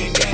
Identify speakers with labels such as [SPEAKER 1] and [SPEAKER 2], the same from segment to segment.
[SPEAKER 1] Wish I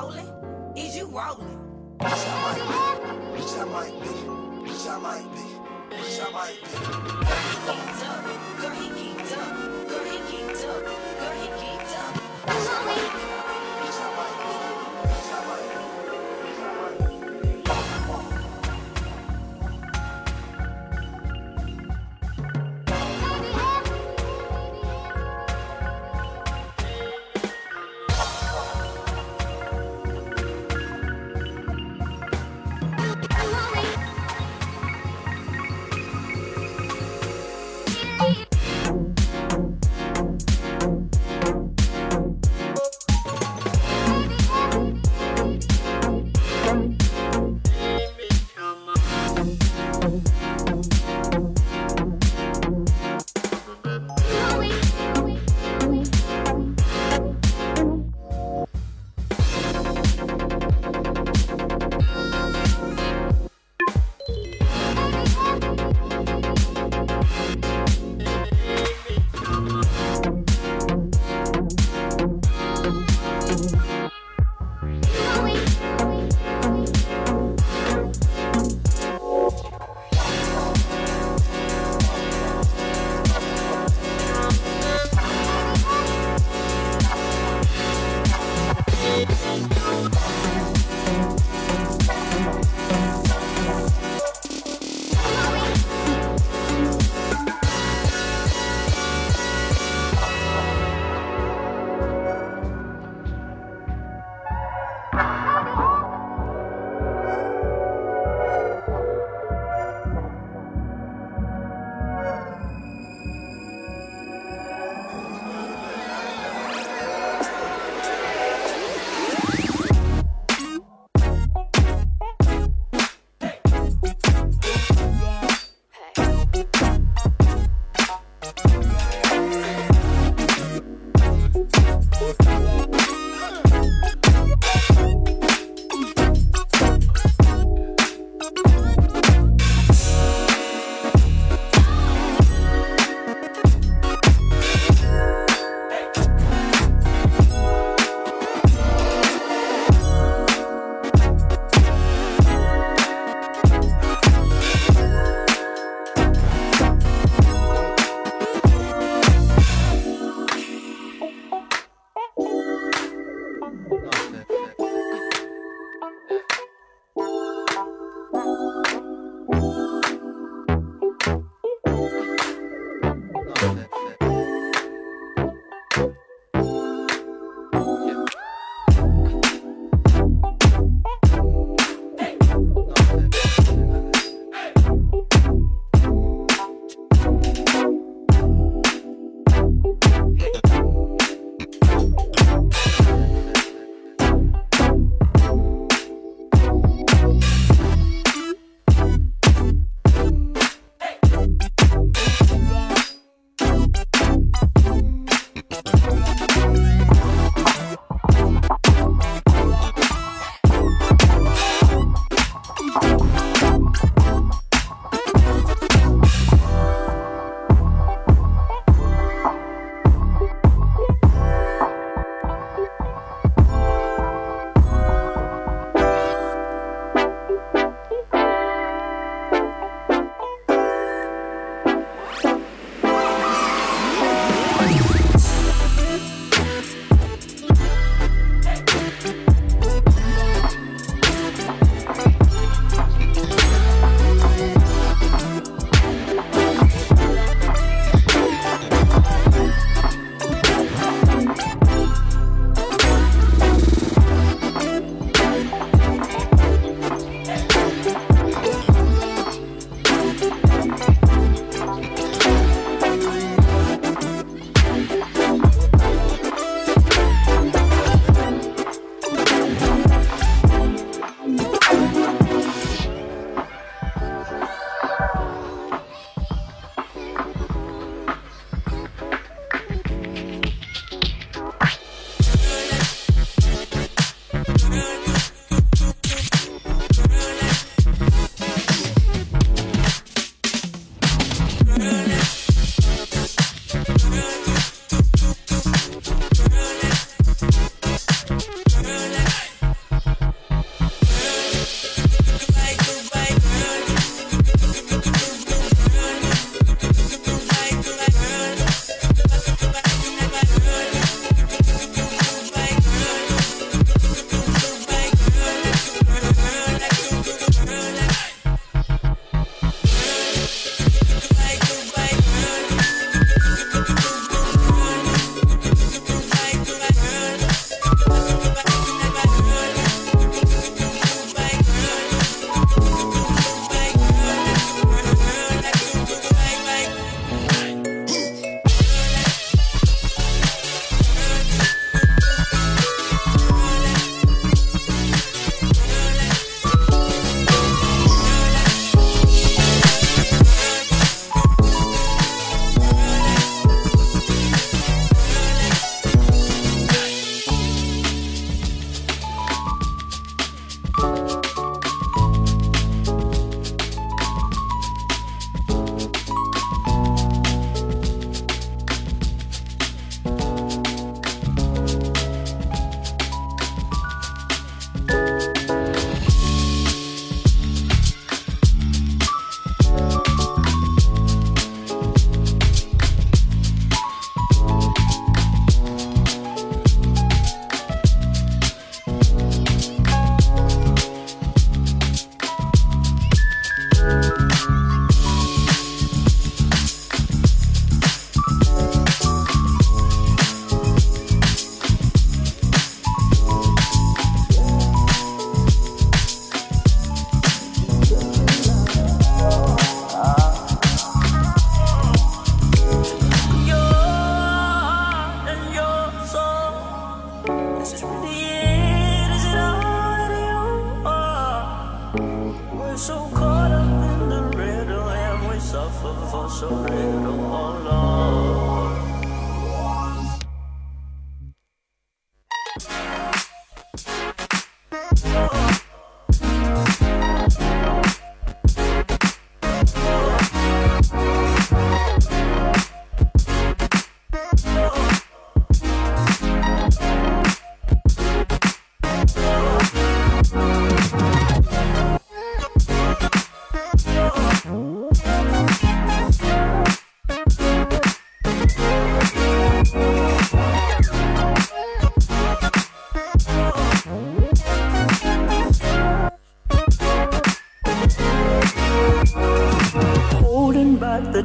[SPEAKER 1] rolling?
[SPEAKER 2] Is you rolling?
[SPEAKER 1] Bitch, I might be. Bitch, I might be. Bitch, I might be. Bitch, I might be.
[SPEAKER 2] Girl, he geeked up. Girl, he geeked up. Girl, he geeked up.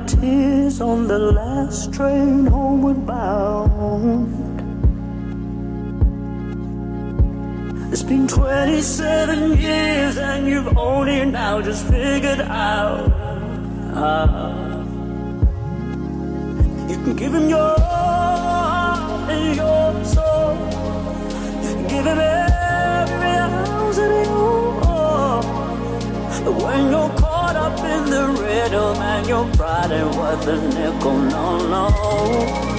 [SPEAKER 3] tears on the last train homeward bound. It's been 27 years and you've only now just figured out. Uh, you can give him your heart and your soul. Give him every ounce of you. When you're the riddle, man. Your pride ain't worth a nickel, no, no.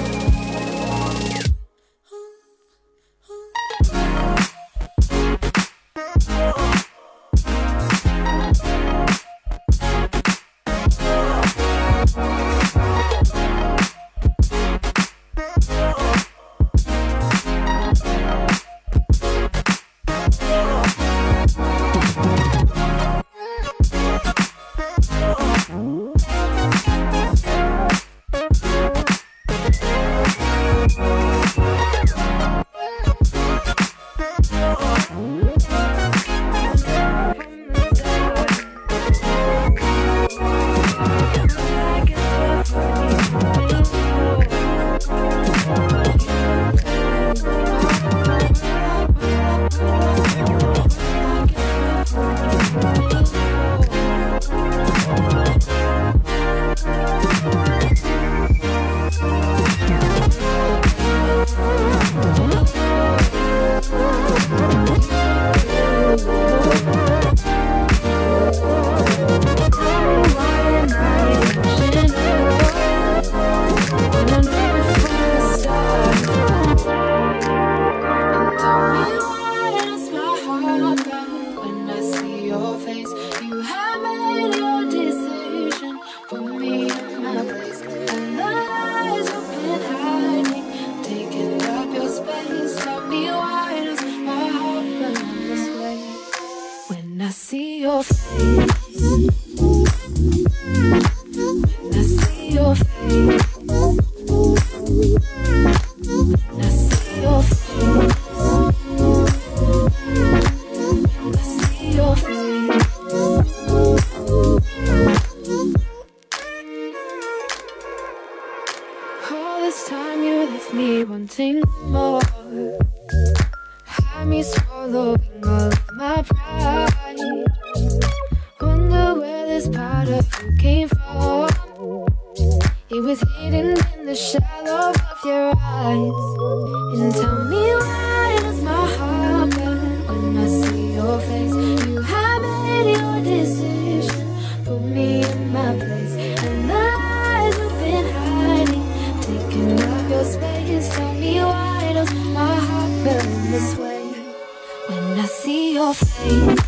[SPEAKER 4] your face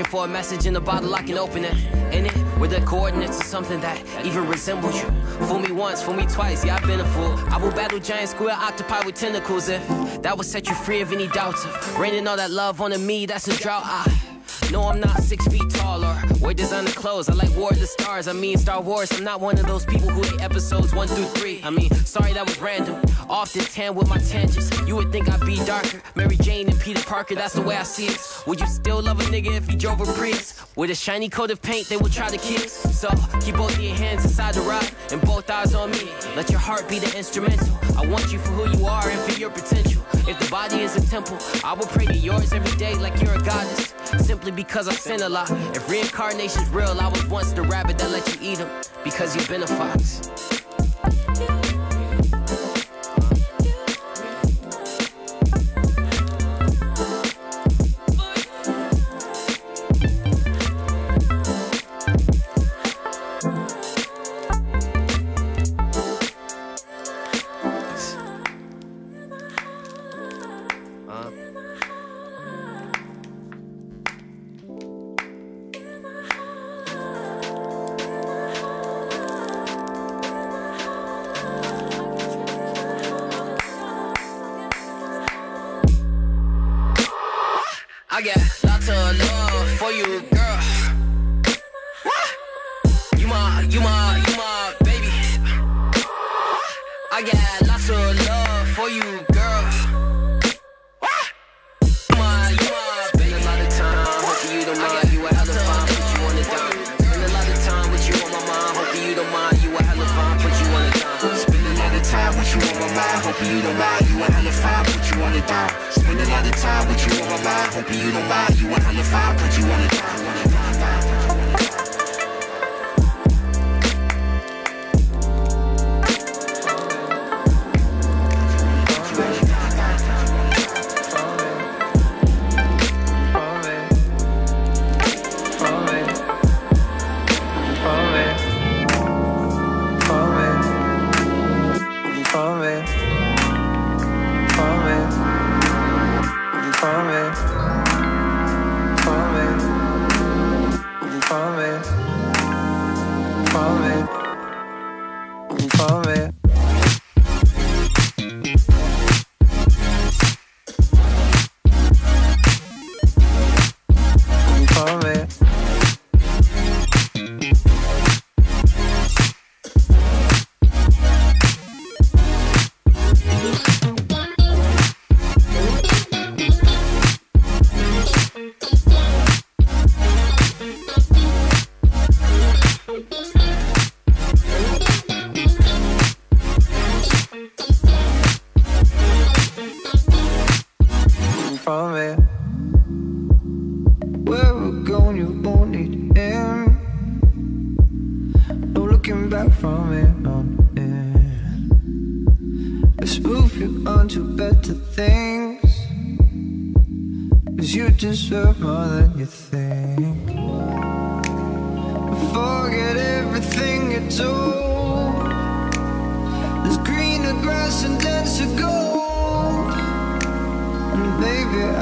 [SPEAKER 5] searching for a message in a bottle I can open it. In it, with the coordinates of something that even resembles you. Fool me once, fool me twice, yeah, I've been a fool. I will battle giant square octopi with tentacles if that would set you free of any doubts of raining all that love onto me, that's a drought. I no, I'm not six feet tall or wear designer clothes. I like War of the Stars. I mean Star Wars. I'm not one of those people who hate episodes one through three. I mean, sorry that was random. Off the tan with my tangents. You would think I'd be darker. Mary Jane and Peter Parker. That's the way I see it. Would you still love a nigga if he drove a Prius? With a shiny coat of paint, they would try to kiss. So keep both your hands inside the rock and both eyes on me. Let your heart be the instrumental. I want you for who you are and for your potential. If the body is a temple, I will pray to yours every day like you're a goddess. Simply because I sin a lot. If reincarnation's real, I was once the rabbit that let you eat him because you've been a fox.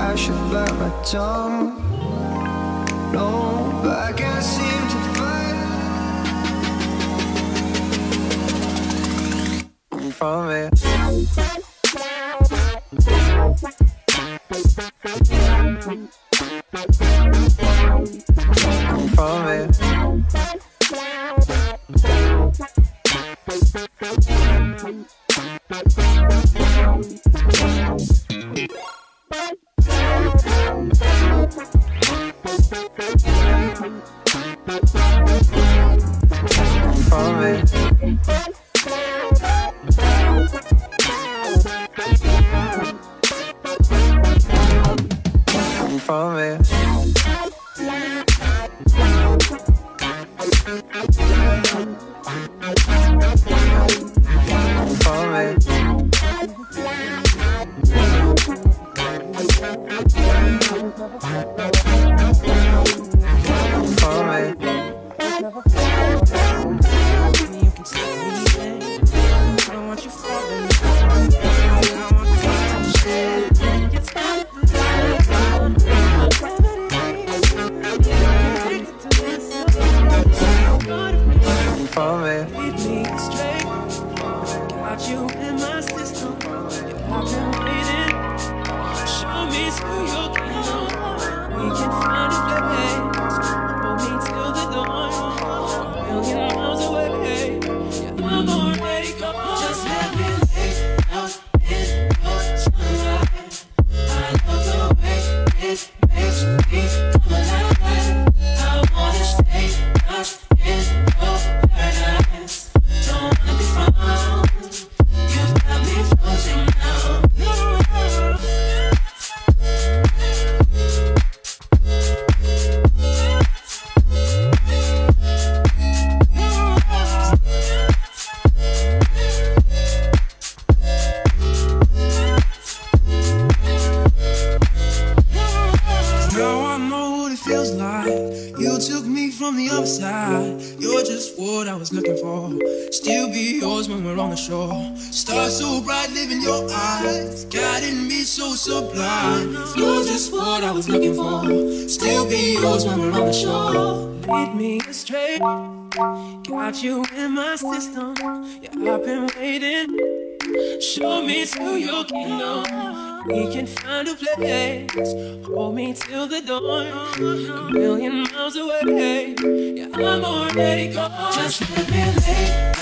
[SPEAKER 5] I
[SPEAKER 6] should bite my tongue. No, but I can't seem to find from it. From it.
[SPEAKER 7] Got
[SPEAKER 8] you in
[SPEAKER 7] my system. Yeah, I've been waiting. Show me to your kingdom. We can find a place. Hold me till the dawn. A million miles away. Yeah, I'm already gone. Just let me.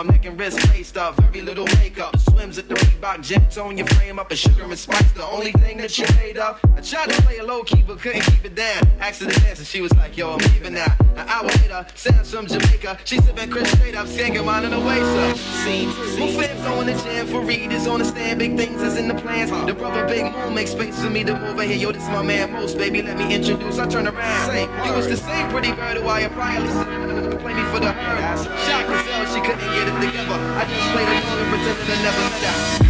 [SPEAKER 7] up,
[SPEAKER 9] making wrist face stuff, very little makeup. Swims at the Reebok gym, on your frame up, and sugar and spice, the only thing that you made up. I tried to play a low key, but couldn't keep it down. Asked her to dance, and she was like, yo, I'm leaving now. An hour later, Sam's from Jamaica, she sipping Chris straight up, skanking mine in the way, so. Scenes, my fans going to jam for readers on the stand, big things is in the plans. The brother Big Moon makes space for me to move over here, yo, this my man Most, baby, let me introduce, I turn around. Same, you was the same pretty bird who I applied prior to. Play me for the hurt. Shock herself, she couldn't get it together. I just played along and pretended I never met her.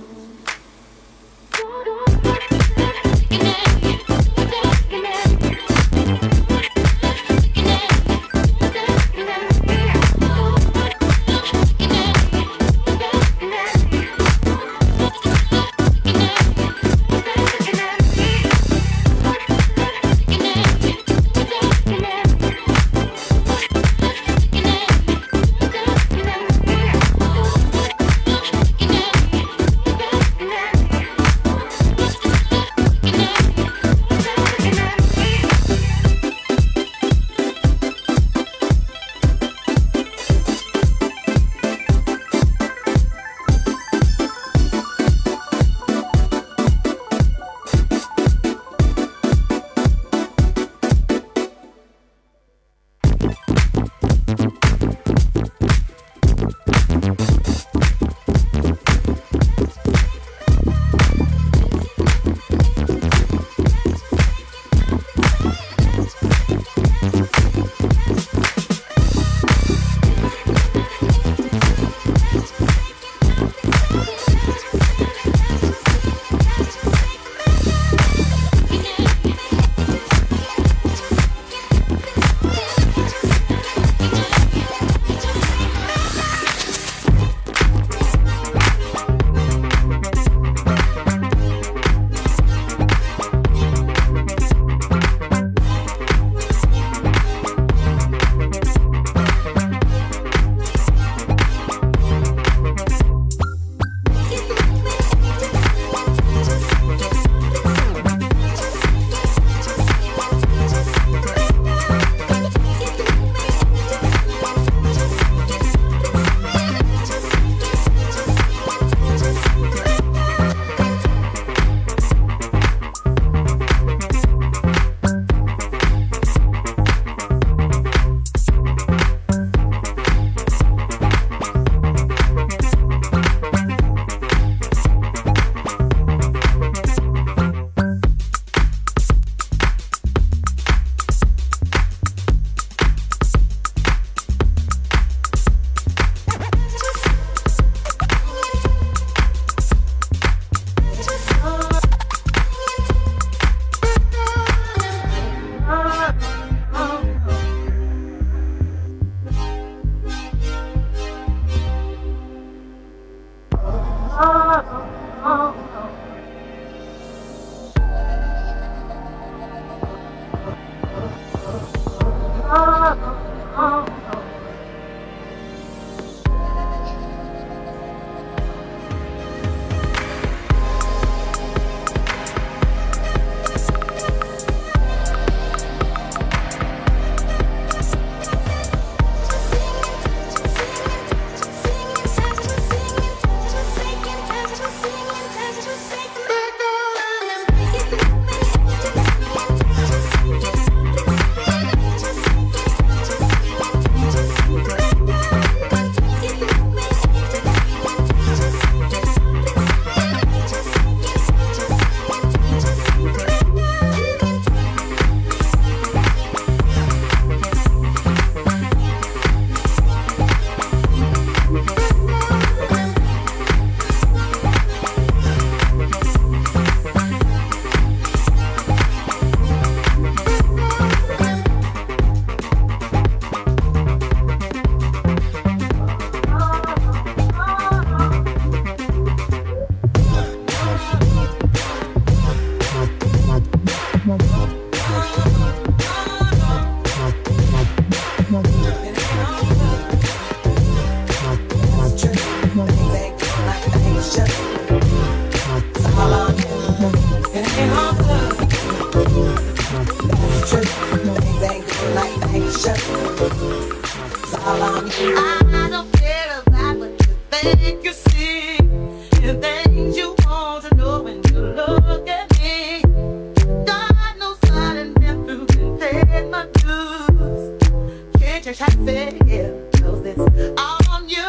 [SPEAKER 10] Can't you try to figure knows this all on you?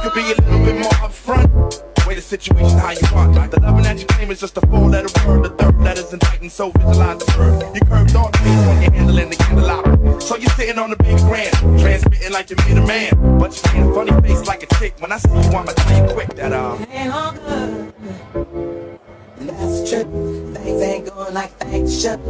[SPEAKER 11] Could be a little bit more upfront. Way the situation how you want. The loving that you claim is just a four letter word. The third letter's indicting, so visualize the verb. You curved thought based when you're handling the candelabra. So you're sitting on the big grand, transmitting
[SPEAKER 12] like you made a man. But you can't funny face like a chick. When I see you, I'ma tell you quick that uh.
[SPEAKER 13] ain't all good. That's true. Things ain't going like things should.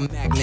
[SPEAKER 7] A Mac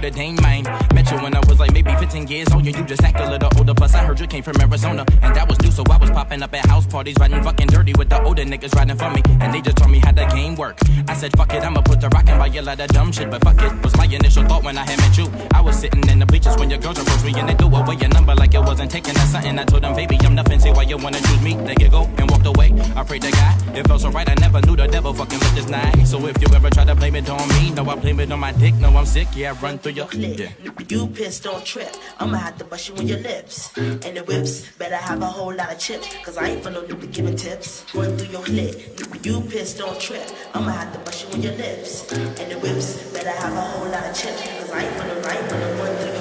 [SPEAKER 14] to
[SPEAKER 15] Dane mine. Met you when I was like maybe 15 years old, and you just act a little older. Plus, I heard you came from Arizona, and that was new, so I was popping up at house parties, riding fucking dirty with the older niggas riding for me, and they just told me how the game work. I said, fuck it, I'ma put the rock in you lot of dumb shit, but fuck it, was my initial thought when I had met you. I was sitting in the bleachers when your girls approached me, and they threw away your number like it wasn't taking or something. I told them, baby, I'm nothing, say why you wanna choose me. They go and walked away. I prayed to God, it felt so right, I never knew the devil fucking with this night. So if you ever try to blame it on me, no, I blame it on my dick, no, I'm sick, yeah, I run through your yeah.
[SPEAKER 16] You pissed, don't trip. I'ma have to bust you in your lips. And the whips better have a whole lot of chips. Cause I ain't for no nigga giving tips. Run through your clit. You pissed, don't trip. I'ma have to bust you in your lips. And the whips better have a whole lot of chips. Cause I ain't for no, I ain't for no run through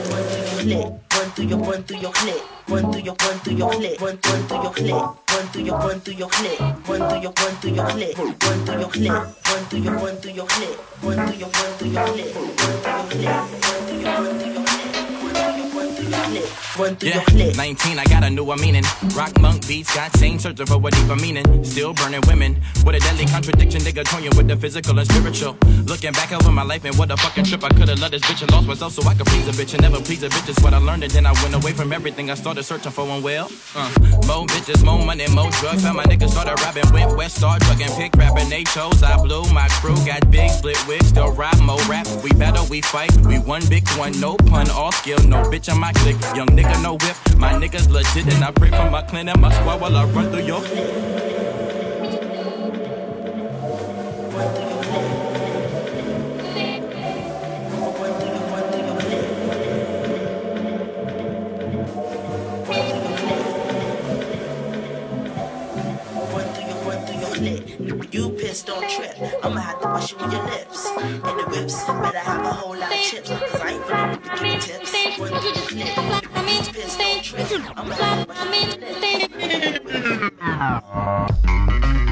[SPEAKER 16] clit. Run through your, run through your clit. Run through your, run through your clit. Run, run through your clit. Run through your, run through your clit. Run through your, run through your clit. Run through your clit. Run through your, run through your clit. Run through your, run through your clit. Run through your clit. Run through your, run through your Run through
[SPEAKER 15] Yeah,
[SPEAKER 16] your clit.
[SPEAKER 15] 19, I got a newer meaning. Rock monk beats, got same searching for a deeper meaning. Still burning women with a deadly contradiction, nigga toying with the physical and spiritual. Looking back over my life and what a fucking trip I could've loved this bitch and lost myself so I could please a bitch and never please a bitch. Is what I learned and then I went away from everything I started searching for and well. Uh, more bitches, more money, more drugs. Found my niggas started robbing, went west, started drugging, pick rapping. They chose, I blew my crew, got big split wigs, still rap, more rap. We battle, we fight, we one big one, no pun, all skill, no bitch on my clique. Young nigga, no whip. My niggas legit, and I pray for my clan and my squad while I run through your.
[SPEAKER 16] You pissed, don't trip. I'ma have to wash you in your lips. And the whips better have a whole lot of chips. Cause I ain't no nigga giving tips. Through your clip. You pissed, don't trip. I'ma have to bust you in your lips.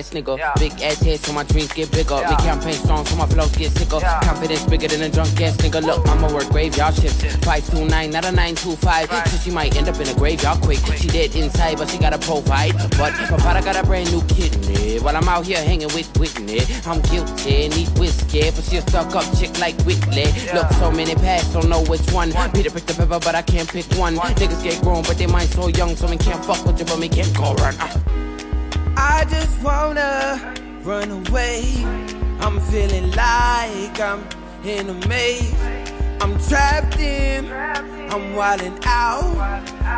[SPEAKER 15] Ass
[SPEAKER 7] nigga, big ass head so my dreams get bigger. Big campaign strong so my flows get sicker. Confidence bigger than a drunk ass nigga. Look, I'ma work graveyard shifts. 529, not a 925. So she might end up in a graveyard quick. She dead inside, but she gotta provide. But my father got a brand new kidney. While I'm out here hanging with Whitney, I'm guilty, need whiskey. But she a stuck up chick like Whitley. Look, so many paths, don't know which one. Peter picked the pepper, but I can't pick one. Niggas get grown, but they mind so young, so me can't fuck with you, but me can't go run. Uh.
[SPEAKER 17] I just wanna run away. I'm feeling like I'm in a maze. I'm trapped in, I'm wilding out.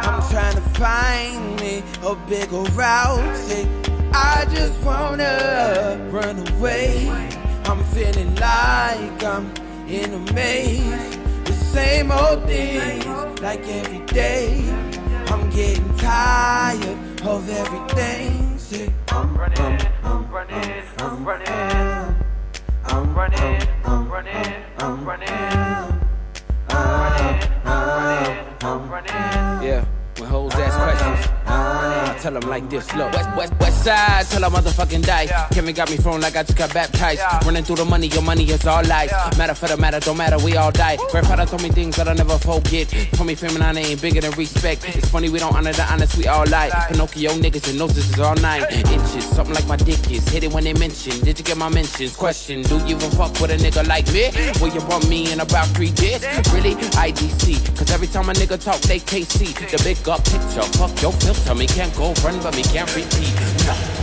[SPEAKER 17] I'm trying to find me a bigger route. I just wanna run away. I'm feeling like I'm in a maze. The same old things, like every day. I'm getting tired of everything. Say, um, um, I'm running, I'm um, running, I'm running. I'm running, I'm running, I'm running.
[SPEAKER 7] Yeah, when hoes ask questions, I tell them like this. Look, west, west, west side, till I motherfucking die. Kevin got me thrown like I just got baptized. Running through the money, your money is all lies. Matter for the matter, don't matter, we all die. Grandfather told me things that I'll never forget. Told me feminine ain't bigger than respect. It's funny we don't honor the honest, we all lie. Pinocchio niggas and noses is all nine inches. Something like my dick is. Hit it when they mention. Did you get my mentions? Question, do you even fuck with a nigga like me? Will you bump me in about three years? Really? IDC. Cause every time a nigga talk, they KC. The big up picture. Fuck your filter. Me can't go run, but me can't repeat. No.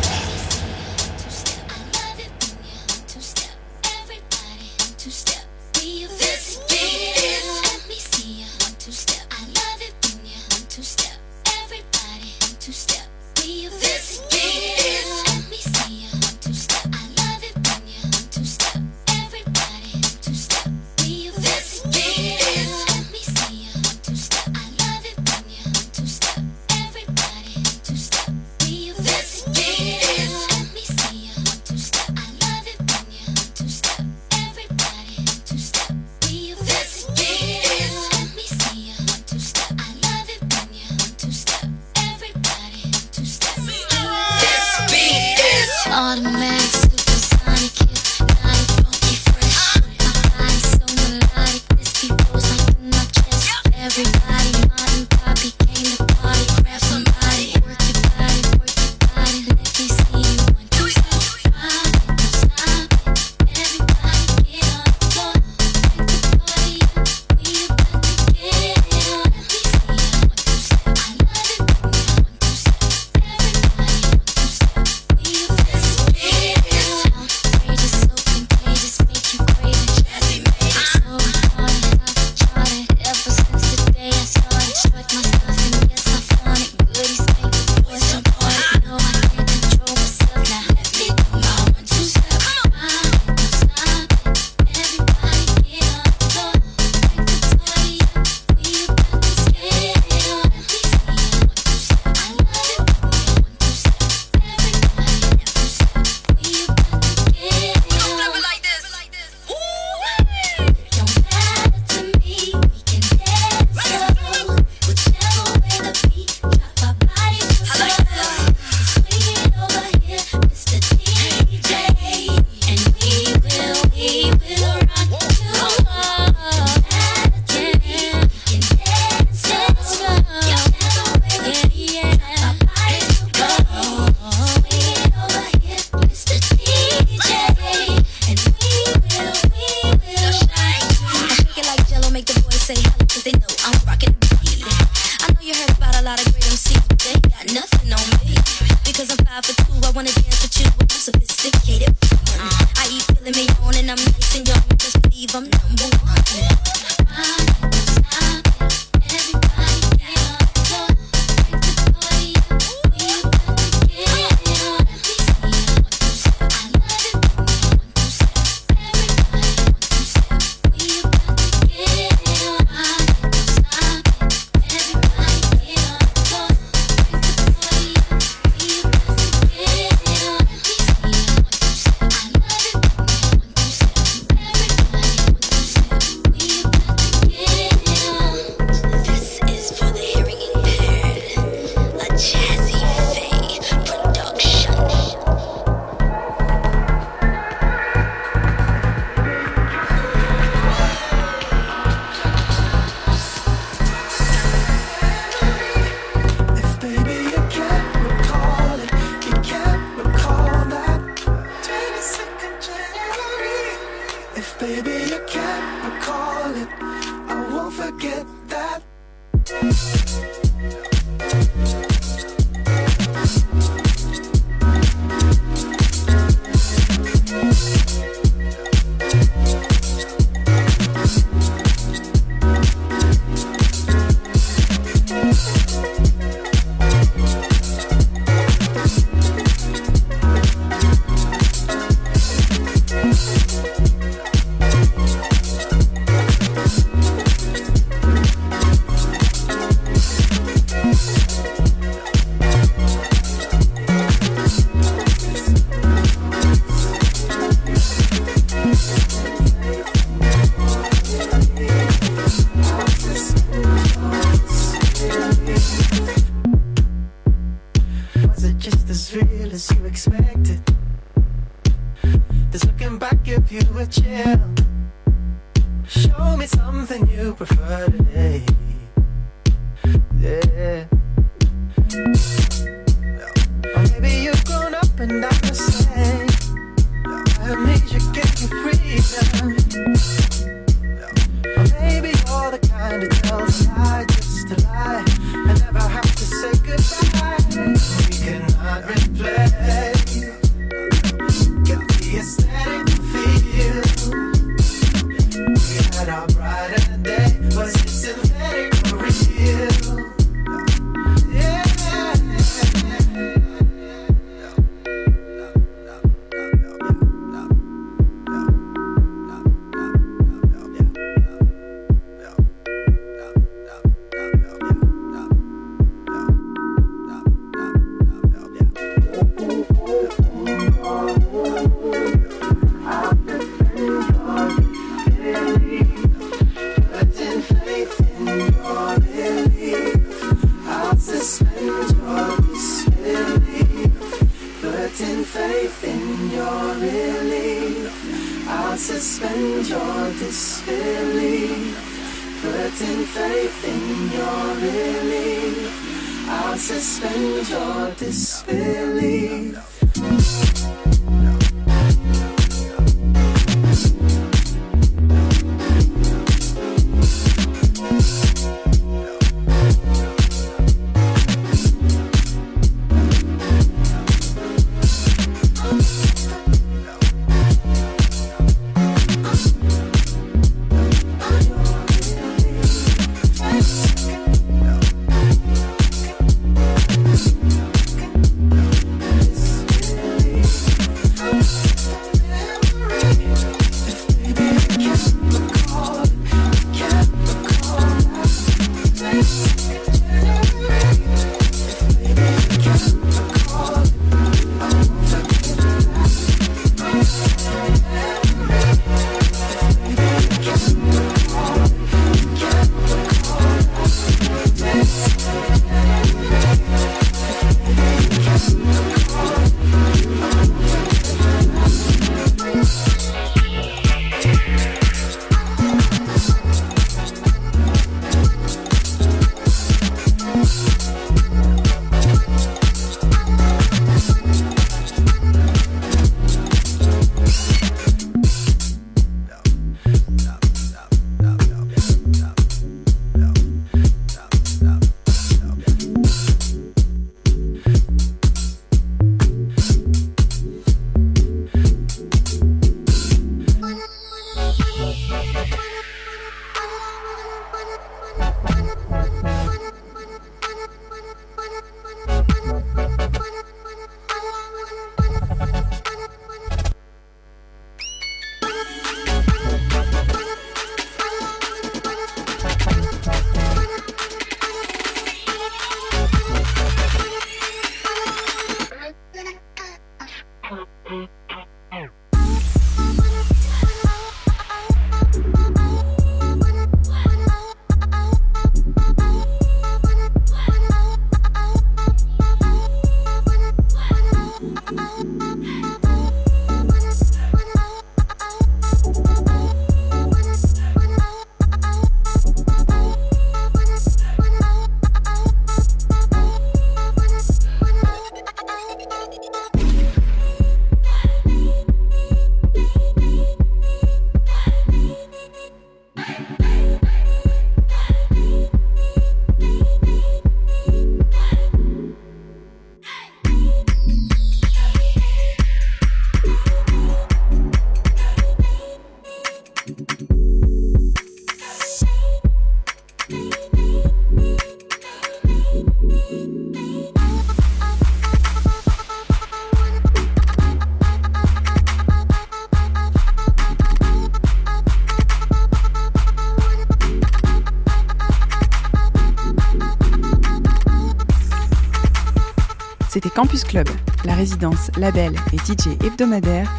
[SPEAKER 18] Campus Club, la résidence, label et DJ hebdomadaire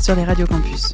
[SPEAKER 18] sur les radios campus.